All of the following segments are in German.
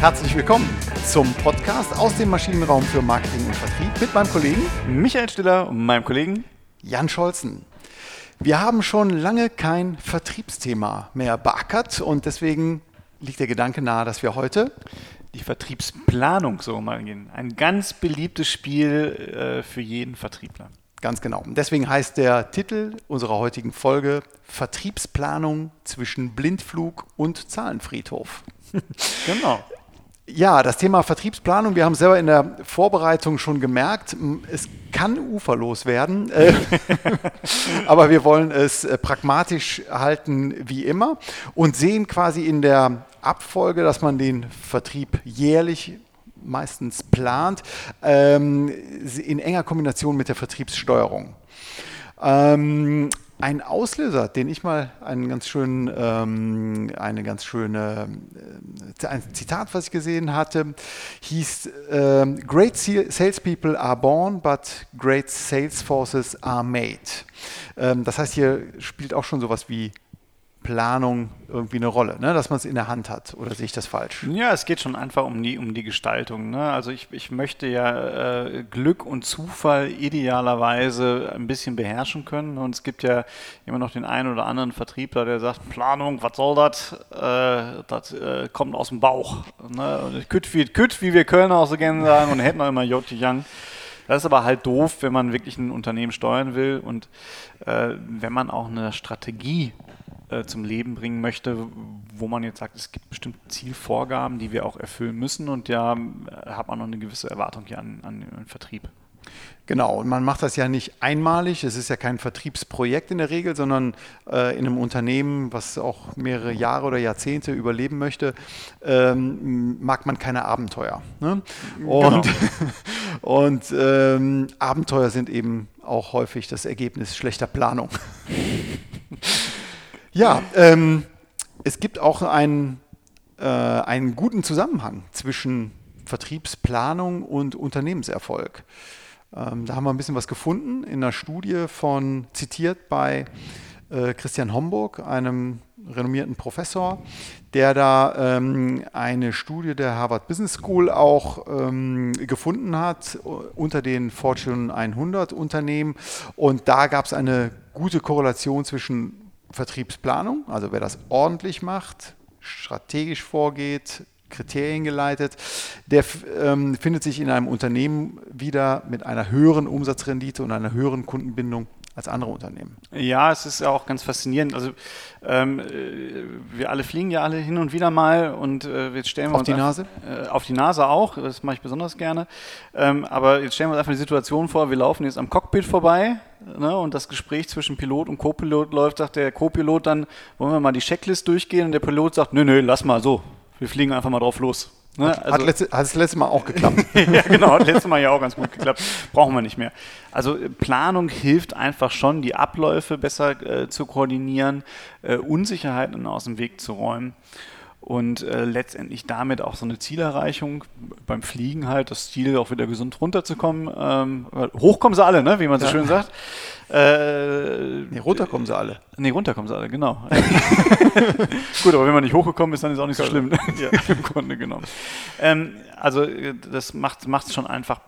Herzlich willkommen zum Podcast aus dem Maschinenraum für Marketing und Vertrieb mit meinem Kollegen Michael Stiller und meinem Kollegen Jan Scholzen. Wir haben schon lange kein Vertriebsthema mehr beackert und deswegen liegt der Gedanke nahe, dass wir heute die Vertriebsplanung so mal gehen. Ein ganz beliebtes Spiel äh, für jeden Vertriebler. Ganz genau. Deswegen heißt der Titel unserer heutigen Folge Vertriebsplanung zwischen Blindflug und Zahlenfriedhof. genau. Ja, das Thema Vertriebsplanung, wir haben selber in der Vorbereitung schon gemerkt, es kann uferlos werden, äh, aber wir wollen es äh, pragmatisch halten wie immer und sehen quasi in der Abfolge, dass man den Vertrieb jährlich meistens plant, ähm, in enger Kombination mit der Vertriebssteuerung. Ein Auslöser, den ich mal einen ganz schönen, ähm, eine ganz schöne, äh, ein Zitat, was ich gesehen hatte, hieß: ähm, Great salespeople are born, but great sales forces are made. Ähm, das heißt, hier spielt auch schon sowas wie Planung irgendwie eine Rolle, ne? dass man es in der Hand hat. Oder sehe ich das falsch? Ja, es geht schon einfach um die, um die Gestaltung. Ne? Also ich, ich möchte ja äh, Glück und Zufall idealerweise ein bisschen beherrschen können. Und es gibt ja immer noch den einen oder anderen Vertriebler, der sagt, Planung, was soll das? Äh, das äh, kommt aus dem Bauch. Ne? Küt wie, küt, wie wir Kölner auch so gerne sagen und hätten auch immer Joti Young. Das ist aber halt doof, wenn man wirklich ein Unternehmen steuern will und äh, wenn man auch eine Strategie äh, zum Leben bringen möchte, wo man jetzt sagt, es gibt bestimmte Zielvorgaben, die wir auch erfüllen müssen und ja, hat man noch eine gewisse Erwartung hier an, an den Vertrieb. Genau, und man macht das ja nicht einmalig. Es ist ja kein Vertriebsprojekt in der Regel, sondern äh, in einem Unternehmen, was auch mehrere Jahre oder Jahrzehnte überleben möchte, ähm, mag man keine Abenteuer. Ne? Und, genau. und ähm, Abenteuer sind eben auch häufig das Ergebnis schlechter Planung. Ja, ähm, es gibt auch einen, äh, einen guten Zusammenhang zwischen Vertriebsplanung und Unternehmenserfolg. Ähm, da haben wir ein bisschen was gefunden in einer Studie von, zitiert bei äh, Christian Homburg, einem renommierten Professor, der da ähm, eine Studie der Harvard Business School auch ähm, gefunden hat unter den Fortune 100 Unternehmen. Und da gab es eine gute Korrelation zwischen Vertriebsplanung, also wer das ordentlich macht, strategisch vorgeht, Kriterien geleitet, der ähm, findet sich in einem Unternehmen wieder mit einer höheren Umsatzrendite und einer höheren Kundenbindung als andere Unternehmen. Ja, es ist ja auch ganz faszinierend. Also ähm, äh, wir alle fliegen ja alle hin und wieder mal und äh, jetzt stellen wir auf uns die Nase. Äh, auf die Nase auch. Das mache ich besonders gerne. Ähm, aber jetzt stellen wir uns einfach die Situation vor: Wir laufen jetzt am Cockpit vorbei. Ne, und das Gespräch zwischen Pilot und Co-Pilot läuft, sagt der Co-Pilot dann, wollen wir mal die Checklist durchgehen? Und der Pilot sagt, nö, nö, lass mal so. Wir fliegen einfach mal drauf los. Ne? Hat, also, hat, letzte, hat das letzte Mal auch geklappt. ja, genau, hat letztes Mal ja auch ganz gut geklappt. Brauchen wir nicht mehr. Also äh, Planung hilft einfach schon, die Abläufe besser äh, zu koordinieren, äh, Unsicherheiten aus dem Weg zu räumen und äh, letztendlich damit auch so eine Zielerreichung beim Fliegen halt, das Ziel auch wieder gesund runterzukommen. Ähm, hochkommen sie alle, ne? wie man so ja. schön sagt. Äh, nee, runterkommen sie alle. Nee, runterkommen sie alle, genau. Gut, aber wenn man nicht hochgekommen ist, dann ist auch nicht so schlimm. ja. Im Grunde genommen. Ähm, also das macht es schon einfach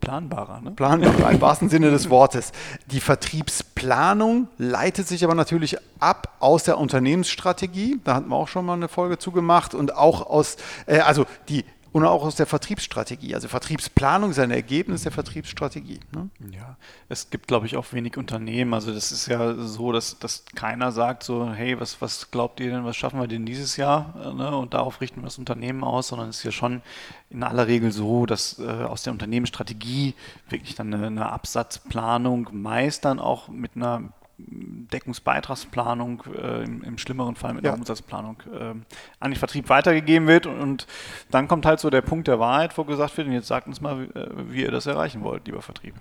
planbarer. Ne? Planbarer, im wahrsten Sinne des Wortes. Die Vertriebsplanung leitet sich aber natürlich ab aus der Unternehmensstrategie. Da hatten wir auch schon mal eine Folge zugemacht und auch aus, äh, also die und auch aus der Vertriebsstrategie. Also Vertriebsplanung ist ein Ergebnis der Vertriebsstrategie. Ne? Ja, es gibt, glaube ich, auch wenig Unternehmen. Also das ist ja so, dass, dass keiner sagt so, hey, was, was glaubt ihr denn, was schaffen wir denn dieses Jahr? Ne? Und darauf richten wir das Unternehmen aus, sondern es ist ja schon in aller Regel so, dass äh, aus der Unternehmensstrategie wirklich dann eine, eine Absatzplanung meist dann auch mit einer Deckungsbeitragsplanung, äh, im, im, schlimmeren Fall mit ja. der Umsatzplanung äh, an den Vertrieb weitergegeben wird. Und, und, dann kommt halt so der Punkt der Wahrheit, wo gesagt wird, und jetzt sagt uns mal, wie, äh, wie ihr das erreichen wollt, lieber Vertrieb.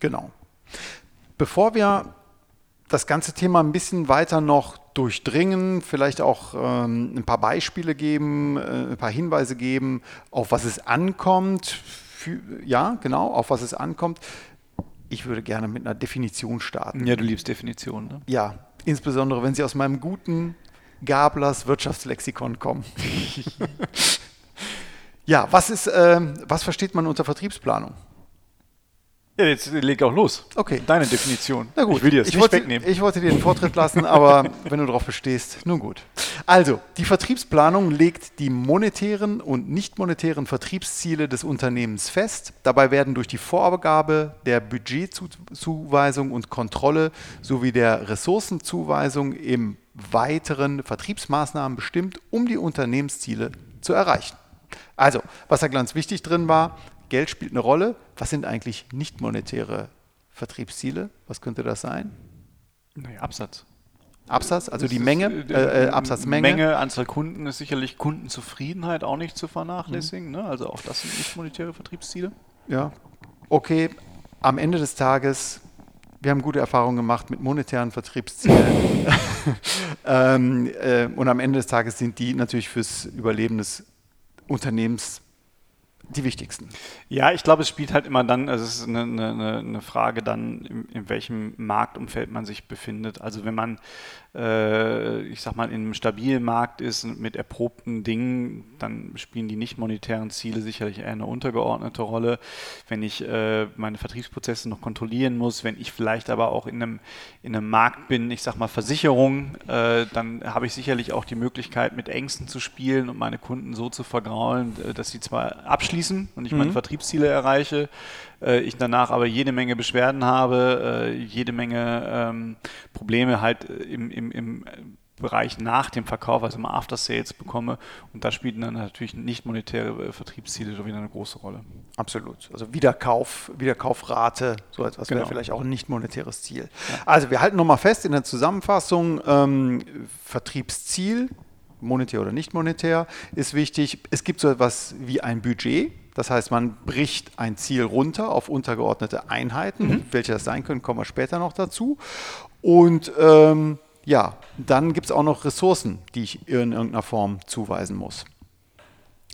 Genau. Bevor wir das ganze Thema ein bisschen weiter noch durchdringen, vielleicht auch ähm, ein paar Beispiele geben, äh, ein paar Hinweise geben, auf was es ankommt. Für, ja, genau, auf was es ankommt ich würde gerne mit einer Definition starten. Ja, du liebst Definitionen, ne? Ja, insbesondere wenn sie aus meinem guten Gablers Wirtschaftslexikon kommen. Ja, was ist, äh, was versteht man unter Vertriebsplanung? Ja, jetzt leg auch los. Okay. Deine Definition. Na gut, ich will dir das ich nicht wollte, wegnehmen. Ich wollte dir den Vortritt lassen, aber wenn du darauf bestehst, nun gut. Also, die Vertriebsplanung legt die monetären und nicht monetären Vertriebsziele des Unternehmens fest. Dabei werden durch die Vorgabe der Budgetzuweisung und Kontrolle sowie der Ressourcenzuweisung im weiteren Vertriebsmaßnahmen bestimmt, um die Unternehmensziele zu erreichen. Also, was da ganz wichtig drin war, Geld spielt eine Rolle. Was sind eigentlich nicht monetäre Vertriebsziele? Was könnte das sein? Naja, Absatz. Absatz, also die Menge, äh, äh, äh, Absatzmenge. Menge, Anzahl Kunden ist sicherlich Kundenzufriedenheit auch nicht zu vernachlässigen. Ne? Also auch das sind nicht monetäre Vertriebsziele. Ja. Okay, am Ende des Tages, wir haben gute Erfahrungen gemacht mit monetären Vertriebszielen. ähm, äh, und am Ende des Tages sind die natürlich fürs Überleben des Unternehmens die wichtigsten. Ja, ich glaube, es spielt halt immer dann, also es ist eine, eine, eine Frage dann, in, in, welchem Marktumfeld man sich befindet. Also wenn man, äh, ich sag mal, in einem stabilen Markt ist mit erprobten Dingen, dann spielen die nicht monetären Ziele sicherlich eher eine untergeordnete Rolle. Wenn ich äh, meine Vertriebsprozesse noch kontrollieren muss, wenn ich vielleicht aber auch in einem, in einem Markt bin, ich sag mal Versicherung, äh, dann habe ich sicherlich auch die Möglichkeit, mit Ängsten zu spielen und meine Kunden so zu vergraulen, äh, dass sie zwar abschließen, und ich meine Mhm. Vertriebsziele erreiche, äh, ich danach aber jede Menge Beschwerden habe, äh, jede Menge ähm, Probleme halt äh, im, im, im Bereich nach dem Verkauf, also im After Sales bekomme. Und da spielen dann natürlich nicht monetäre äh, Vertriebsziele schon wieder eine große Rolle. Absolut. Also Wiederkauf, Wiederkaufrate, so etwas wäre Genau. vielleicht auch ein nicht monetäres Ziel. Also wir halten nochmal fest in der Zusammenfassung, ähm, Vertriebsziel, monetär oder nicht monetär, ist wichtig. Es gibt so etwas wie ein Budget. Das heißt, man bricht ein Ziel runter auf untergeordnete Einheiten. Welche das sein können, kommen wir später noch dazu. Und ähm, ja, dann gibt es auch noch Ressourcen, die ich in irgendeiner Form zuweisen muss.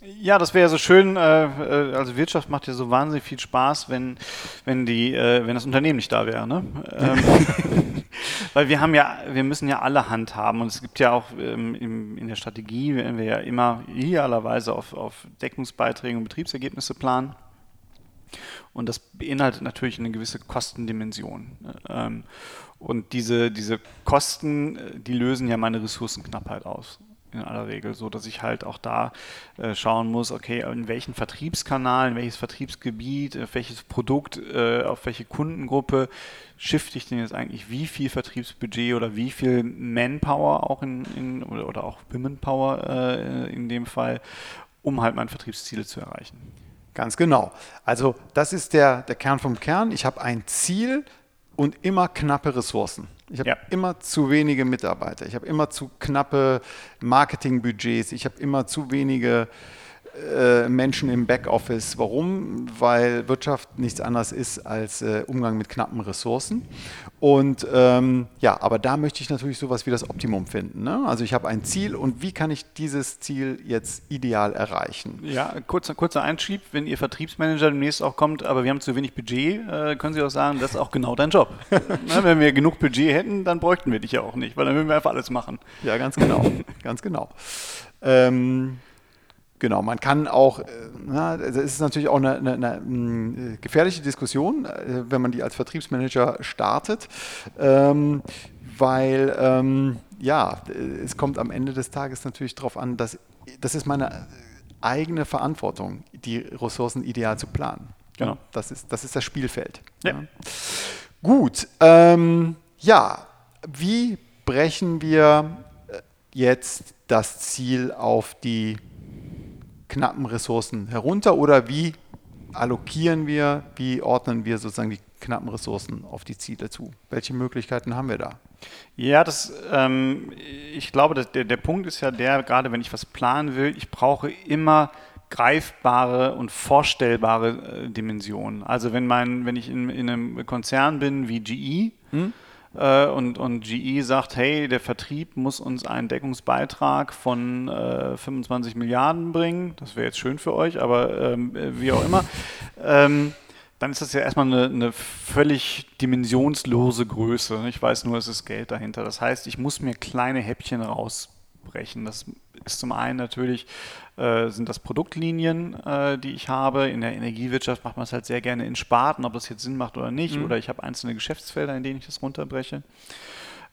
Ja, das wäre ja so schön. Äh, äh, also Wirtschaft macht ja so wahnsinnig viel Spaß, wenn, wenn, die, äh, wenn das Unternehmen nicht da wäre. Ne? Ähm, weil wir haben ja, wir müssen ja alle Hand haben und es gibt ja auch ähm, im, in der Strategie, werden wir ja immer idealerweise auf, auf Deckungsbeiträge und Betriebsergebnisse planen. Und das beinhaltet natürlich eine gewisse Kostendimension. Ähm, und diese, diese Kosten, äh, die lösen ja meine Ressourcenknappheit aus. In aller Regel, so dass ich halt auch da äh, schauen muss, okay, in welchen Vertriebskanal, in welches Vertriebsgebiet, auf welches Produkt, äh, auf welche Kundengruppe shifte ich denn jetzt eigentlich wie viel Vertriebsbudget oder wie viel Manpower auch in, in oder, oder auch Womenpower äh, in dem Fall, um halt meine Vertriebsziele zu erreichen. Ganz genau. Also das ist der, der Kern vom Kern. Ich habe ein Ziel und immer knappe Ressourcen. Ich habe Ja. immer zu wenige Mitarbeiter. Ich habe immer zu knappe Marketingbudgets. Ich habe immer zu wenige Menschen im Backoffice. Warum? Weil Wirtschaft nichts anderes ist als äh, Umgang mit knappen Ressourcen. Und ähm, ja, aber da möchte ich natürlich sowas wie das Optimum finden. Ne? Also ich habe ein Ziel und wie kann ich dieses Ziel jetzt ideal erreichen? Ja, kurzer, kurzer Einschieb, wenn Ihr Vertriebsmanager demnächst auch kommt, aber wir haben zu wenig Budget, äh, können Sie auch sagen, das ist auch genau dein Job. Na, wenn wir genug Budget hätten, dann bräuchten wir dich ja auch nicht, weil dann würden wir einfach alles machen. Ja, ganz genau. ganz genau. Ähm, genau, man kann auch, äh, na, das ist natürlich auch eine, eine, eine mh, gefährliche Diskussion, äh, wenn man die als Vertriebsmanager startet, ähm, weil ähm, ja, es kommt am Ende des Tages natürlich darauf an, dass das ist meine eigene Verantwortung, die Ressourcen ideal zu planen. Genau. Das ist das, ist das Spielfeld. Ja. Gut, ähm, ja, wie brechen wir äh, jetzt das Ziel auf die knappen Ressourcen herunter oder wie allokieren wir, wie ordnen wir sozusagen die knappen Ressourcen auf die Ziele zu? Welche Möglichkeiten haben wir da? Ja, das, ähm, ich glaube, der, der Punkt ist ja der, gerade wenn ich was planen will, ich brauche immer greifbare und vorstellbare äh, Dimensionen. Also wenn mein, wenn ich in, in einem Konzern bin wie GE äh, und, und GE sagt, hey, der Vertrieb muss uns einen Deckungsbeitrag von äh, 25 Milliarden bringen, das wäre jetzt schön für euch, aber ähm, äh, wie auch immer, ähm, dann ist das ja erstmal eine, eine völlig dimensionslose Größe. Ich weiß nur, es ist Geld dahinter. Das heißt, ich muss mir kleine Häppchen raus runterzubrechen. Das ist zum einen natürlich, äh, sind das Produktlinien, äh, die ich habe. In der Energiewirtschaft macht man es halt sehr gerne in Sparten, ob das jetzt Sinn macht oder nicht. Mhm. Oder ich habe einzelne Geschäftsfelder, in denen ich das runterbreche.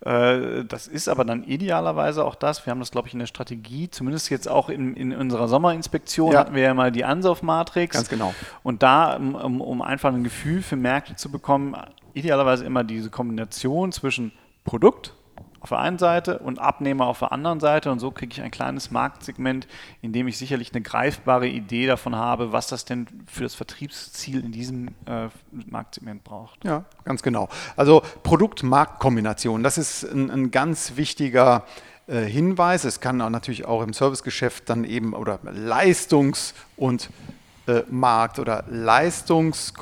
Äh, das ist aber dann idealerweise auch das. Wir haben das, glaube ich, in der Strategie, zumindest jetzt auch in, in unserer Sommerinspektion, ja. hatten wir ja mal die Ansauf-Matrix. Ganz genau. Und da, um, um einfach ein Gefühl für Märkte zu bekommen, idealerweise immer diese Kombination zwischen Produkt, auf der einen Seite und Abnehmer auf der anderen Seite. Und so kriege ich ein kleines Marktsegment, in dem ich sicherlich eine greifbare Idee davon habe, was das denn für das Vertriebsziel in diesem äh, Marktsegment braucht. Ja, ganz genau. Also Produkt-Markt-Kombination, das ist ein, ein ganz wichtiger äh, Hinweis. Es kann auch natürlich auch im Servicegeschäft dann eben oder Leistungs- und äh, Markt oder Leistungs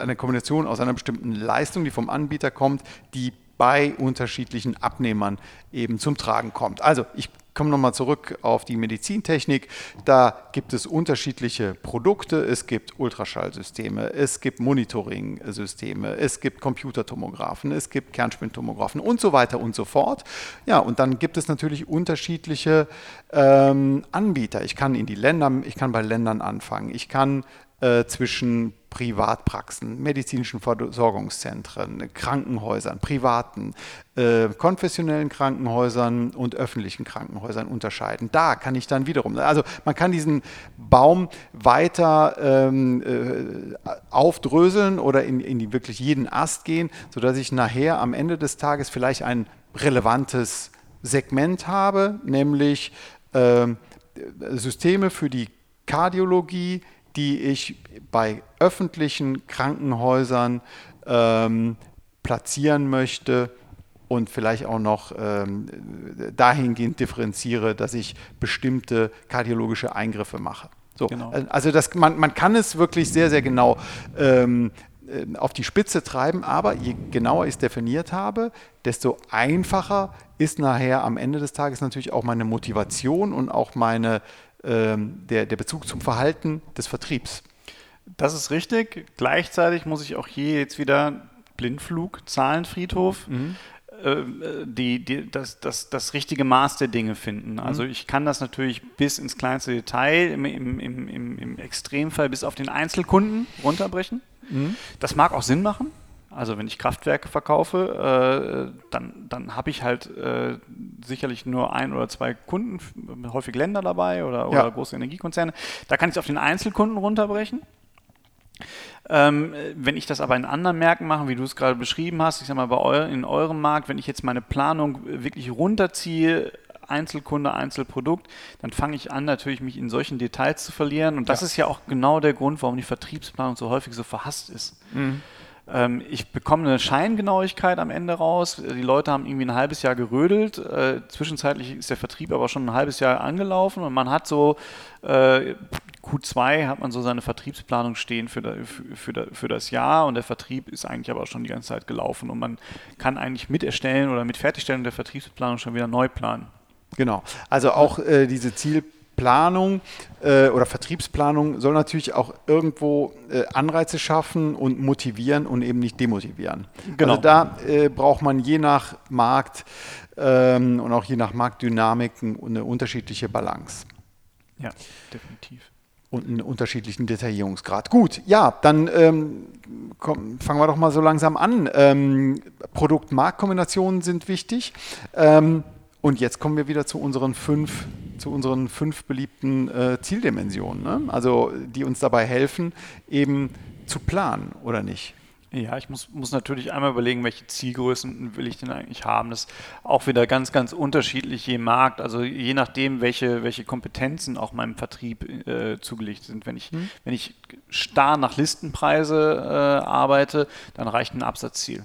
eine Kombination aus einer bestimmten Leistung, die vom Anbieter kommt, die bei unterschiedlichen Abnehmern eben zum Tragen kommt. Also ich komme nochmal zurück auf die Medizintechnik. Da gibt es unterschiedliche Produkte. Es gibt Ultraschallsysteme, es gibt Monitoring-Systeme, es gibt Computertomographen, es gibt Kernspintomographen und so weiter und so fort. Ja, und dann gibt es natürlich unterschiedliche ähm, Anbieter. Ich kann in die Länder, ich kann bei Ländern anfangen. Ich kann äh, zwischen Privatpraxen, medizinischen Versorgungszentren, Krankenhäusern, privaten, äh, konfessionellen Krankenhäusern und öffentlichen Krankenhäusern unterscheiden. Da kann ich dann wiederum, also man kann diesen Baum weiter ähm, äh, aufdröseln oder in, in wirklich jeden Ast gehen, sodass ich nachher am Ende des Tages vielleicht ein relevantes Segment habe, nämlich äh, Systeme für die Kardiologie, die ich bei öffentlichen Krankenhäusern ähm, platzieren möchte und vielleicht auch noch ähm, dahingehend differenziere, dass ich bestimmte kardiologische Eingriffe mache. So, genau. Also das, man, man kann es wirklich sehr, sehr genau ähm, äh, auf die Spitze treiben, aber je genauer ich es definiert habe, desto einfacher ist nachher am Ende des Tages natürlich auch meine Motivation und auch meine ähm, der, der Bezug zum Verhalten des Vertriebs. Das ist richtig. Gleichzeitig muss ich auch hier jetzt wieder Blindflug, Zahlenfriedhof. Mhm. Äh, die, die, das, das, das richtige Maß der Dinge finden. Also mhm. ich kann das natürlich bis ins kleinste Detail, im, im, im, im Extremfall bis auf den Einzelkunden runterbrechen. Mhm. Das mag auch Sinn machen. Also wenn ich Kraftwerke verkaufe, äh, dann, dann habe ich halt äh, sicherlich nur ein oder zwei Kunden, häufig Länder dabei oder, oder ja. große Energiekonzerne. Da kann ich es auf den Einzelkunden runterbrechen. Ähm, wenn ich das aber in anderen Märkten mache, wie du es gerade beschrieben hast, ich sage mal bei eu in eurem Markt, wenn ich jetzt meine Planung wirklich runterziehe, Einzelkunde, Einzelprodukt, dann fange ich an, natürlich mich in solchen Details zu verlieren. Und das ja. ist ja auch genau der Grund, warum die Vertriebsplanung so häufig so verhasst ist. Mhm. Ähm, ich bekomme eine Scheingenauigkeit am Ende raus. Die Leute haben irgendwie ein halbes Jahr gerödelt. Äh, zwischenzeitlich ist der Vertrieb aber schon ein halbes Jahr angelaufen und man hat so äh, Q2 hat man so seine Vertriebsplanung stehen für, für, das Jahr und der Vertrieb ist eigentlich aber auch schon die ganze Zeit gelaufen und man kann eigentlich mit erstellen oder mit Fertigstellen der Vertriebsplanung schon wieder neu planen. Genau, also auch äh, diese Ziel Planung äh, oder Vertriebsplanung soll natürlich auch irgendwo äh, Anreize schaffen und motivieren und eben nicht demotivieren. Genau. Also da äh, braucht man je nach Markt ähm, und auch je nach Marktdynamiken eine unterschiedliche Balance. Ja, definitiv. Und einen unterschiedlichen Detaillierungsgrad. Gut, ja, dann ähm, komm, fangen wir doch mal so langsam an. Ähm, Produkt-Markt-Kombinationen sind wichtig. Ähm, und jetzt kommen wir wieder zu unseren fünf, zu unseren fünf beliebten äh, Zieldimensionen, ne? also die uns dabei helfen, eben zu planen, oder nicht? Ja, ich muss, muss natürlich einmal überlegen, welche Zielgrößen will ich denn eigentlich haben. Das ist auch wieder ganz, ganz unterschiedlich je Markt, also je nachdem, welche, welche Kompetenzen auch meinem Vertrieb äh, zugelegt sind. Wenn ich, hm. wenn ich starr nach Listenpreise äh, arbeite, dann reicht ein Absatzziel.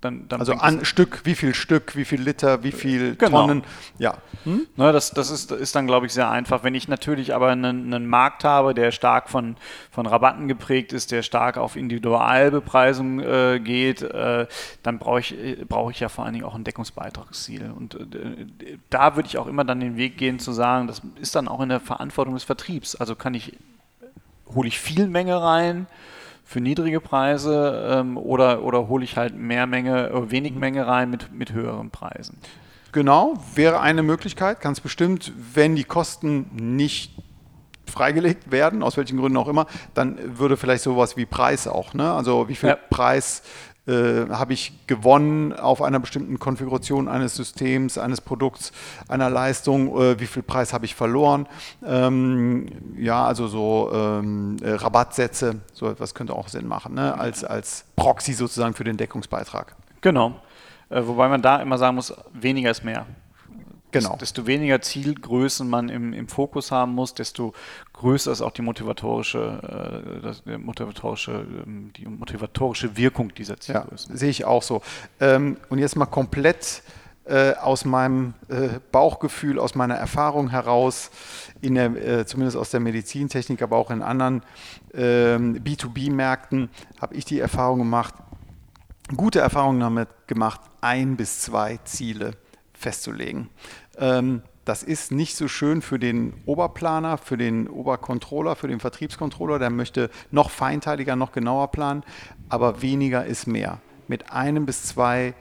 Dann, dann also an Stück, wie viel Stück, wie viel Liter, wie viel genau. Tonnen. Ja. Hm? Ne, das das ist, ist dann, glaube ich, sehr einfach. Wenn ich natürlich aber einen, einen, Markt habe, der stark von, von Rabatten geprägt ist, der stark auf Individualbepreisung äh, geht, äh, dann brauche ich, brauch ich ja vor allen Dingen auch ein Deckungsbeitragsziel. Und äh, da würde ich auch immer dann den Weg gehen zu sagen, das ist dann auch in der Verantwortung des Vertriebs. Also kann ich, hole ich viel Menge rein, für niedrige Preise ähm, oder, oder hole ich halt mehr Menge, äh, wenig mhm. Menge rein mit, mit höheren Preisen? Genau, wäre eine Möglichkeit, ganz bestimmt, wenn die Kosten nicht freigelegt werden, aus welchen Gründen auch immer, dann würde vielleicht sowas wie Preis auch, ne? Also wie viel ja. Preis äh, habe ich gewonnen auf einer bestimmten Konfiguration eines Systems, eines Produkts, einer Leistung, äh, wie viel Preis habe ich verloren. Ähm, ja, also so ähm, äh, Rabattsätze, so etwas könnte auch Sinn machen, ne? als, als Proxy sozusagen für den Deckungsbeitrag. Genau. Äh, wobei man da immer sagen muss, weniger ist mehr. Genau. Desto weniger Zielgrößen man im, im Fokus haben muss, desto größer ist auch die motivatorische, äh, das, motivatorische, ähm, die motivatorische Wirkung dieser Zielgrößen. Ja, sehe ich auch so. Ähm, und jetzt mal komplett äh, aus meinem äh, Bauchgefühl, aus meiner Erfahrung heraus, in der, äh, zumindest aus der Medizintechnik, aber auch in anderen ähm, B2B-Märkten, habe ich die Erfahrung gemacht, gute Erfahrungen damit gemacht, ein bis zwei Ziele festzulegen. Ähm, das ist nicht so schön für den Oberplaner, für den Obercontroller, für den Vertriebscontroller. Der möchte noch feinteiliger, noch genauer planen, aber weniger ist mehr. Mit einem bis zwei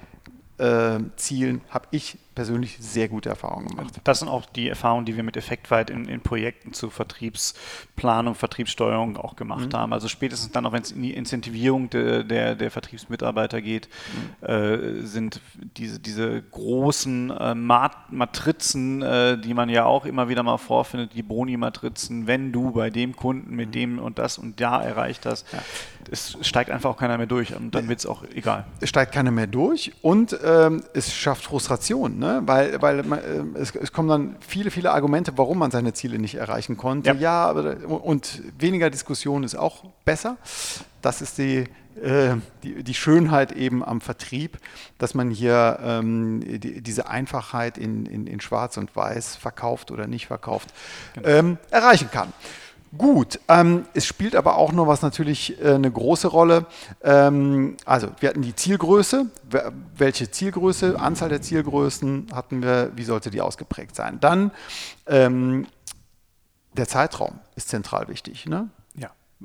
äh, Zielen habe ich persönlich sehr gute Erfahrungen gemacht. Das sind auch die Erfahrungen, die wir mit Effektweit in, in Projekten zur Vertriebsplanung, Vertriebssteuerung auch gemacht mhm. haben. Also spätestens dann auch, wenn es in die Incentivierung de, der, der Vertriebsmitarbeiter geht, mhm. äh, sind diese, diese großen äh, Mat Matrizen, äh, die man ja auch immer wieder mal vorfindet, die Boni-Matrizen, wenn du bei dem Kunden mit mhm. dem und das und da erreicht hast, ja. es steigt einfach auch keiner mehr durch und dann wird es auch egal. Es steigt keiner mehr durch und ähm, es schafft Frustration. Ne? weil, weil man, äh, es, es, kommen dann viele, viele Argumente, warum man seine Ziele nicht erreichen konnte. Ja, ja und weniger Diskussion ist auch besser. Das ist die, äh, die, die, Schönheit eben am Vertrieb, dass man hier ähm, die, diese Einfachheit in, in, in Schwarz und Weiß verkauft oder nicht verkauft, genau. ähm, erreichen kann. Gut, ähm, es spielt aber auch noch was natürlich äh, eine große Rolle. Ähm, also wir hatten die Zielgröße. Welche Zielgröße, Anzahl der Zielgrößen hatten wir, wie sollte die ausgeprägt sein? Dann ähm, der Zeitraum ist zentral wichtig. Ne?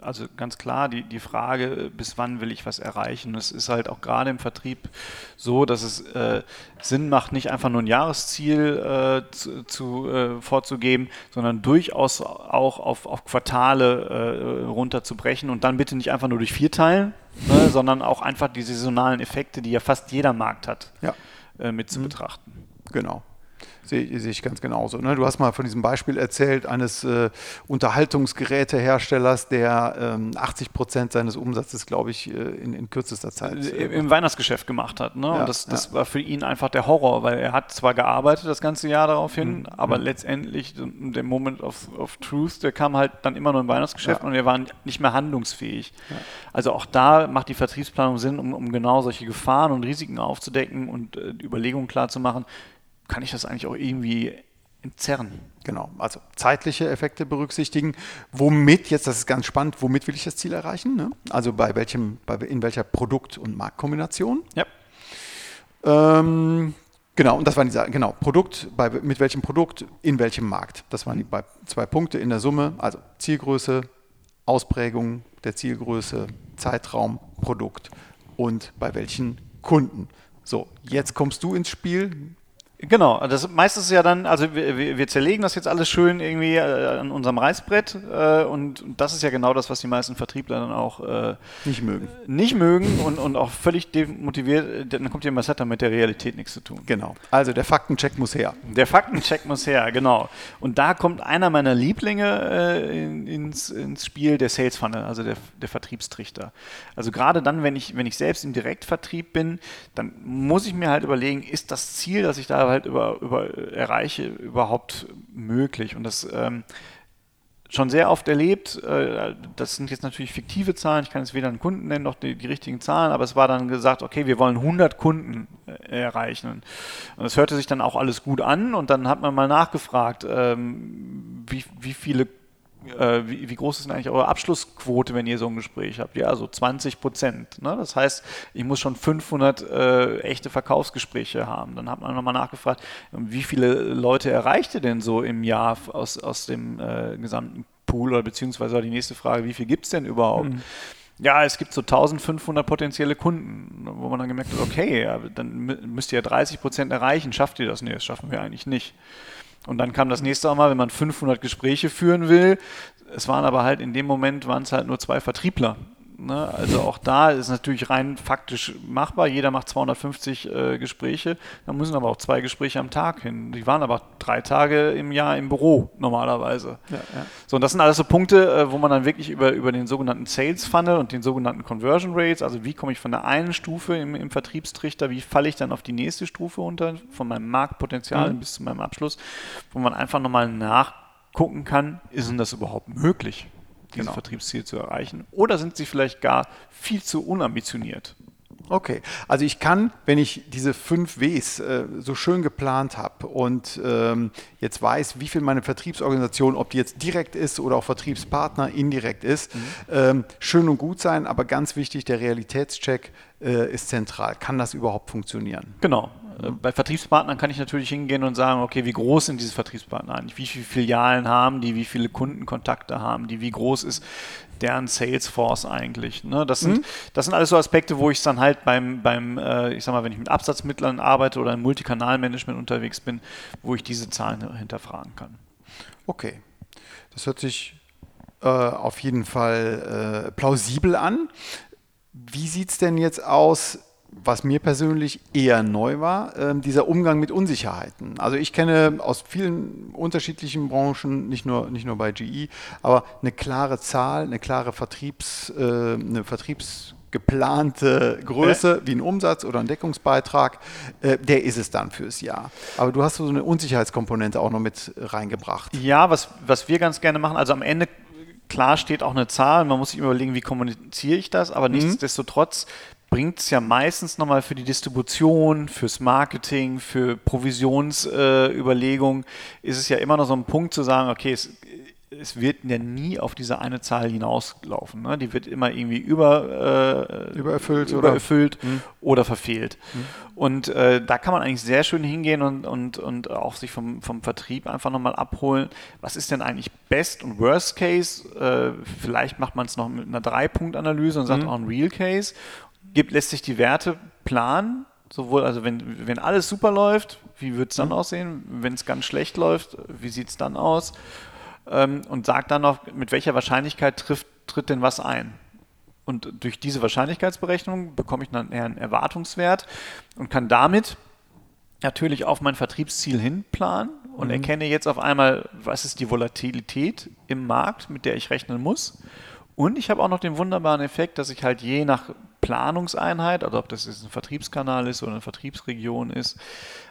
Also ganz klar die, die Frage, bis wann will ich was erreichen. Es ist halt auch gerade im Vertrieb so, dass es äh, Sinn macht, nicht einfach nur ein Jahresziel äh, zu, zu äh, vorzugeben, sondern durchaus auch auf, auf Quartale äh, runterzubrechen und dann bitte nicht einfach nur durch vier teilen, ne, sondern auch einfach die saisonalen Effekte, die ja fast jeder Markt hat, ja. Äh, mit zu mhm. betrachten. Genau. Sehe, sehe ich ganz genauso. Ne? Du hast mal von diesem Beispiel erzählt eines äh, Unterhaltungsgeräteherstellers, der ähm, 80 Prozent seines Umsatzes, glaube ich, äh, in, in, kürzester Zeit äh, im Weihnachtsgeschäft gemacht hat. Ne? Ja, und das, das ja. war für ihn einfach der Horror, weil er hat zwar gearbeitet das ganze Jahr daraufhin, mhm. aber mhm. letztendlich der Moment of, of, Truth, der kam halt dann immer nur im Weihnachtsgeschäft ja. und er war nicht mehr handlungsfähig. Also auch da macht die Vertriebsplanung Sinn, um, um genau solche Gefahren und Risiken aufzudecken und äh, Überlegungen klarzumachen kann ich das eigentlich auch irgendwie entzerren. Genau, also zeitliche Effekte berücksichtigen. Womit, jetzt das ist ganz spannend, womit will ich das Ziel erreichen? Ne? Also bei welchem, bei, in welcher Produkt- und Marktkombination? Ja. Ähm, genau, und das waren die genau, Produkt, bei, mit welchem Produkt, in welchem Markt. Das waren die zwei Punkte in der Summe, also Zielgröße, Ausprägung der Zielgröße, Zeitraum, Produkt und bei welchen Kunden. So, jetzt kommst du ins Spiel. Genau, das meistens ist ja dann, also wir, wir, zerlegen das jetzt alles schön irgendwie äh, an unserem Reißbrett äh, und das ist ja genau das, was die meisten Vertriebler dann auch äh, nicht mögen. Nicht mögen und, und auch völlig demotiviert, dann kommt jemand, was hat dann mit der Realität nichts zu tun. Genau, also der Faktencheck muss her. Der Faktencheck muss her, genau. Und da kommt einer meiner Lieblinge äh, ins, ins Spiel, der Sales Funnel, also der, der Vertriebstrichter. Also gerade dann, wenn ich, wenn ich selbst im Direktvertrieb bin, dann muss ich mir halt überlegen, ist das Ziel, das ich da halt über, über erreiche, überhaupt möglich. Und das ähm, schon sehr oft erlebt. Äh, das sind jetzt natürlich fiktive Zahlen. Ich kann jetzt weder einen Kunden nennen noch die, die richtigen Zahlen, aber es war dann gesagt, okay, wir wollen 100 Kunden äh, erreichen. Und das hörte sich dann auch alles gut an und dann hat man mal nachgefragt, ähm, wie, wie viele äh, wie, wie, groß ist denn eigentlich eure Abschlussquote, wenn ihr so ein Gespräch habt? Ja, so 20 Prozent. Ne? Das heißt, ich muss schon 500 äh, echte Verkaufsgespräche haben. Dann hat man nochmal nachgefragt, wie viele Leute erreicht ihr denn so im Jahr aus, aus dem äh, gesamten Pool? Oder beziehungsweise die nächste Frage, wie viel gibt es denn überhaupt? Mhm. Ja, es gibt so 1500 potenzielle Kunden, wo man dann gemerkt hat, okay, dann müsst ihr ja 30 Prozent erreichen. Schafft ihr das? Nee, das schaffen wir eigentlich nicht. Und dann kam das nächste Mal, wenn man 500 Gespräche führen will. Es waren aber halt in dem Moment waren es halt nur zwei Vertriebler. Ne? Also auch da ist natürlich rein faktisch machbar. Jeder macht 250 äh, Gespräche. Da müssen aber auch zwei Gespräche am Tag hin. Die waren aber drei Tage im Jahr im Büro normalerweise. Ja, ja. So, und das sind alles so Punkte, äh, wo man dann wirklich über, über den sogenannten Sales Funnel und den sogenannten Conversion Rates, also wie komme ich von der einen Stufe im, im Vertriebstrichter, wie falle ich dann auf die nächste Stufe runter, von meinem Marktpotenzial mhm. bis zu meinem Abschluss, wo man einfach nochmal nachgucken kann, ist denn das überhaupt möglich? Diese genau. Vertriebsziele zu erreichen? Oder sind sie vielleicht gar viel zu unambitioniert? Okay, also ich kann, wenn ich diese fünf Ws äh, so schön geplant habe und ähm, jetzt weiß, wie viel meine Vertriebsorganisation, ob die jetzt direkt ist oder auch Vertriebspartner indirekt ist, mhm. ähm, schön und gut sein, aber ganz wichtig, der Realitätscheck äh, ist zentral. Kann das überhaupt funktionieren? Genau, äh, bei Vertriebspartnern kann ich natürlich hingehen und sagen, okay, wie groß sind diese Vertriebspartner eigentlich? Wie viele Filialen haben die? Wie viele Kundenkontakte haben die? Wie groß ist deren Salesforce eigentlich? Ne? Das, sind, mhm. das sind alles so Aspekte, wo ich es dann halt beim, beim äh, ich sag mal, wenn ich mit Absatzmittlern arbeite oder im Multikanalmanagement unterwegs bin, wo ich diese Zahlen hinterfragen kann. Okay, das hört sich äh, auf jeden Fall äh, plausibel an. Wie sieht es denn jetzt aus? Was mir persönlich eher neu war, äh, dieser Umgang mit Unsicherheiten. Also ich kenne aus vielen unterschiedlichen Branchen, nicht nur, nicht nur bei GE, aber eine klare Zahl, eine klare Vertriebs, äh, eine vertriebsgeplante Größe wie ein Umsatz oder ein Deckungsbeitrag, äh, der ist es dann fürs Jahr. Aber du hast so eine Unsicherheitskomponente auch noch mit reingebracht. Ja, was, was wir ganz gerne machen, also am Ende klar steht auch eine Zahl, man muss sich überlegen, wie kommuniziere ich das, aber mhm. nichtsdestotrotz bringt es ja meistens nochmal für die Distribution, fürs Marketing, für Provisionsüberlegungen, äh, ist es ja immer noch so ein Punkt zu sagen, okay, es, es wird ja nie auf diese eine Zahl hinauslaufen. Ne? Die wird immer irgendwie über, äh, übererfüllt, übererfüllt oder, mhm. oder verfehlt. Mhm. Und äh, da kann man eigentlich sehr schön hingehen und, und, und auch sich vom, vom Vertrieb einfach nochmal abholen. Was ist denn eigentlich Best und Worst Case? Äh, vielleicht macht man es noch mit einer Drei-Punkt-Analyse und sagt mhm. auch ein Real Case gibt, lässt sich die Werte planen, sowohl, also wenn, wenn alles super läuft, wie wird es dann mhm. aussehen? Wenn es ganz schlecht läuft, wie sieht es dann aus? Ähm, und sagt dann noch, mit welcher Wahrscheinlichkeit trifft, tritt denn was ein? Und durch diese Wahrscheinlichkeitsberechnung bekomme ich dann eher einen Erwartungswert und kann damit natürlich auf mein Vertriebsziel hinplanen und mhm. erkenne jetzt auf einmal, was ist die Volatilität im Markt, mit der ich rechnen muss. Und ich habe auch noch den wunderbaren Effekt, dass ich halt je nach Planungseinheit, also ob das jetzt ein Vertriebskanal ist oder eine Vertriebsregion ist,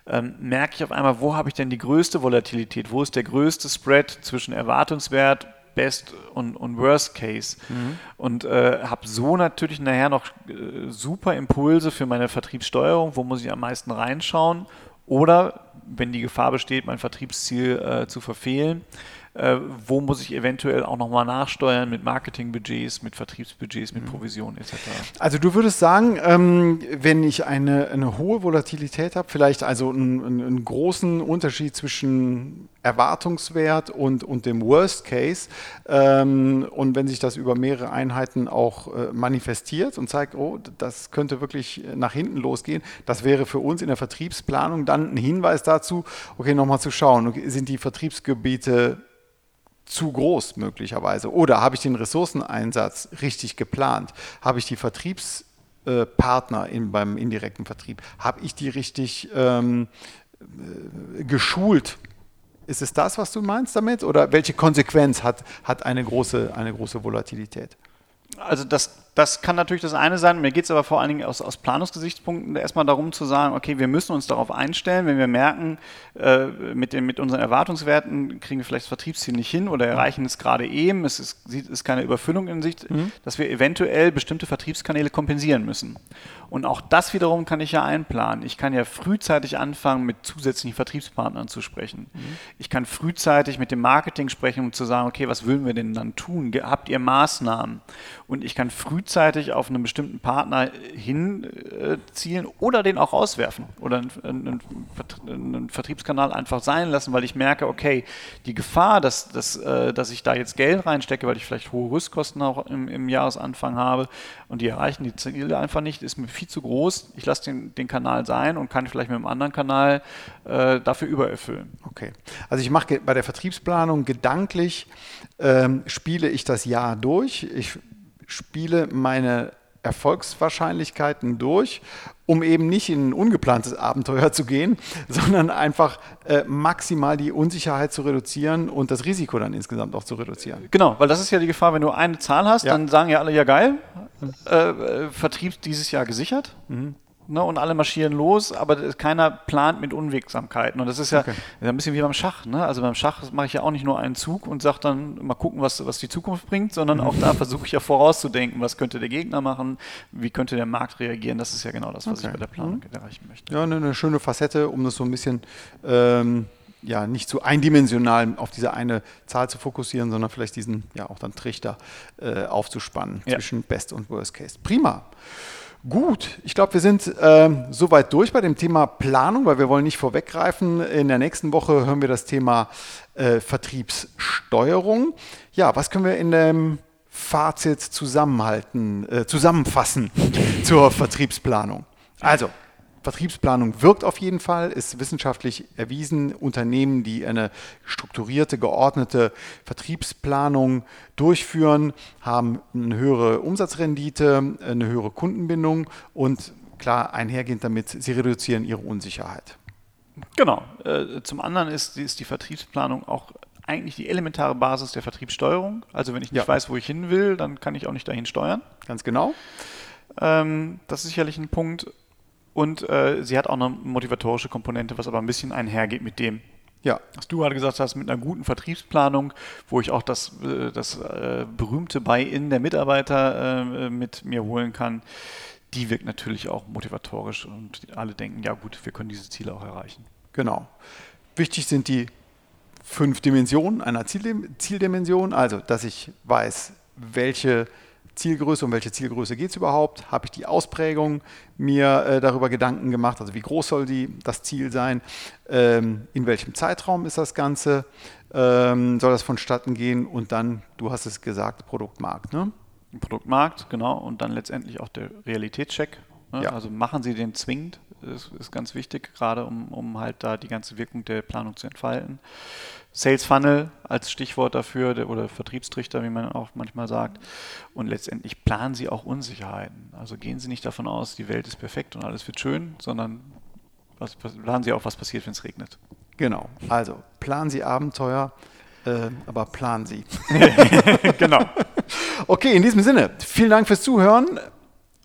ähm, merke ich auf einmal, wo habe ich denn die größte Volatilität, wo ist der größte Spread zwischen Erwartungswert, Best und, und Worst Case. Mhm. Und äh, habe so natürlich nachher noch äh, super Impulse für meine Vertriebssteuerung, wo muss ich am meisten reinschauen. Oder wenn die Gefahr besteht, mein Vertriebsziel äh, zu verfehlen, äh, wo muss ich eventuell auch nochmal nachsteuern mit Marketingbudgets, mit Vertriebsbudgets, mit mhm. Provisionen etc. Also du würdest sagen, ähm, wenn ich eine, eine hohe Volatilität habe, vielleicht also einen, einen großen Unterschied zwischen Erwartungswert und, und dem Worst Case. Ähm, und wenn sich das über mehrere Einheiten auch äh, manifestiert und zeigt, oh, das könnte wirklich nach hinten losgehen, das wäre für uns in der Vertriebsplanung dann ein Hinweis dazu, okay, nochmal zu schauen, sind die Vertriebsgebiete zu groß möglicherweise? Oder habe ich den Ressourceneinsatz richtig geplant? Habe ich die Vertriebspartner in, beim indirekten Vertrieb, habe ich die richtig ähm, äh, geschult? Ist es das, was du meinst damit? Oder welche Konsequenz hat, hat eine, große, eine große Volatilität? Also das das kann natürlich das eine sein. Mir geht es aber vor allen Dingen aus, aus Planungsgesichtspunkten erstmal darum zu sagen, okay, wir müssen uns darauf einstellen, wenn wir merken, äh, mit, den, mit unseren Erwartungswerten kriegen wir vielleicht das Vertriebsziel nicht hin oder erreichen es gerade eben, es ist, ist keine Überfüllung in Sicht, mhm. dass wir eventuell bestimmte Vertriebskanäle kompensieren müssen. Und auch das wiederum kann ich ja einplanen. Ich kann ja frühzeitig anfangen, mit zusätzlichen Vertriebspartnern zu sprechen. Mhm. Ich kann frühzeitig mit dem Marketing sprechen, um zu sagen, okay, was würden wir denn dann tun? Habt ihr Maßnahmen? Und ich kann frühzeitig frühzeitig auf einen bestimmten Partner hinzielen oder den auch rauswerfen oder einen, einen, Vertriebskanal einfach sein lassen, weil ich merke, okay, die Gefahr, dass, dass, äh, dass ich da jetzt Geld reinstecke, weil ich vielleicht hohe Rüstkosten auch im, im Jahresanfang habe und die erreichen die Ziele einfach nicht, ist mir viel zu groß. Ich lasse den, den Kanal sein und kann vielleicht mit einem anderen Kanal äh, dafür übererfüllen. Okay. Also ich mache bei der Vertriebsplanung gedanklich, ähm, spiele ich das Jahr durch. Ich spiele meine Erfolgswahrscheinlichkeiten durch, um eben nicht in ein ungeplantes Abenteuer zu gehen, sondern einfach äh, maximal die Unsicherheit zu reduzieren und das Risiko dann insgesamt auch zu reduzieren. Genau, weil das ist ja die Gefahr, wenn du eine Zahl hast, ja. dann sagen ja alle, ja geil, äh, äh Vertrieb dieses Jahr gesichert. Mhm. Ne, und alle marschieren los, aber keiner plant mit Unwegsamkeiten. Und das ist ja, okay. ein bisschen wie beim Schach. Ne? Also beim Schach mache ich ja auch nicht nur einen Zug und sage dann mal gucken, was, was die Zukunft bringt, sondern auch da versuche ich ja vorauszudenken, was könnte der Gegner machen, wie könnte der Markt reagieren. Das ist ja genau das, was okay. ich bei der Planung mhm. erreichen möchte. Ja, eine, eine, schöne Facette, um das so ein bisschen ähm, ja, nicht so eindimensional auf diese eine Zahl zu fokussieren, sondern vielleicht diesen ja auch dann Trichter äh, aufzuspannen ja. zwischen Best und Worst Case. Prima. Gut, ich glaube, wir sind äh, soweit durch bei dem Thema Planung, weil wir wollen nicht vorweggreifen. In der nächsten Woche hören wir das Thema äh, Vertriebssteuerung. Ja, was können wir in dem Fazit zusammenhalten, äh, zusammenfassen zur Vertriebsplanung? Also, Vertriebsplanung wirkt auf jeden Fall, ist wissenschaftlich erwiesen. Unternehmen, die eine strukturierte, geordnete Vertriebsplanung durchführen, haben eine höhere Umsatzrendite, eine höhere Kundenbindung und klar einhergehend damit, sie reduzieren ihre Unsicherheit. Genau. Äh, zum anderen ist, ist die Vertriebsplanung auch eigentlich die elementare Basis der Vertriebssteuerung. Also wenn ich nicht ja. weiß, wo ich hin will, dann kann ich auch nicht dahin steuern. Ganz genau. Ähm, das ist sicherlich ein Punkt. Und äh, sie hat auch eine motivatorische Komponente, was aber ein bisschen einhergeht mit dem, ja. was du gerade gesagt hast, mit einer guten Vertriebsplanung, wo ich auch das, äh, das äh, berühmte Buy-in der Mitarbeiter äh, mit mir holen kann. Die wirkt natürlich auch motivatorisch und alle denken, ja gut, wir können diese Ziele auch erreichen. Genau. Wichtig sind die fünf Dimensionen einer Zieldimension, also dass ich weiß, welche Zielgröße, um welche Zielgröße geht es überhaupt? Habe ich die Ausprägung mir äh, darüber Gedanken gemacht? Also wie groß soll die, das Ziel sein? Ähm, in welchem Zeitraum ist das Ganze? Ähm, soll das vonstatten gehen? Und dann, du hast es gesagt, Produktmarkt. Ne? Produktmarkt, genau. Und dann letztendlich auch der Realitätscheck. Ne? Ja. Also machen Sie den zwingend, ist, ist ganz wichtig, gerade um, um halt da die ganze Wirkung der Planung zu entfalten. Sales Funnel als Stichwort dafür der, oder Vertriebstrichter, wie man auch manchmal sagt. Und letztendlich planen Sie auch Unsicherheiten. Also gehen Sie nicht davon aus, die Welt ist perfekt und alles wird schön, sondern was, planen Sie auch, was passiert, wenn es regnet. Genau. Also planen Sie Abenteuer, äh, aber planen Sie. genau. Okay, in diesem Sinne, vielen Dank fürs Zuhören.